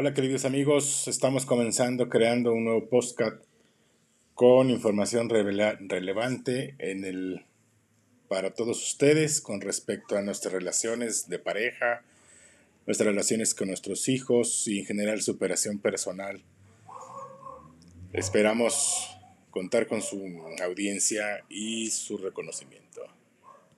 Hola queridos amigos, estamos comenzando creando un nuevo podcast con información relevante en el, para todos ustedes con respecto a nuestras relaciones de pareja, nuestras relaciones con nuestros hijos y en general superación personal. Esperamos contar con su audiencia y su reconocimiento.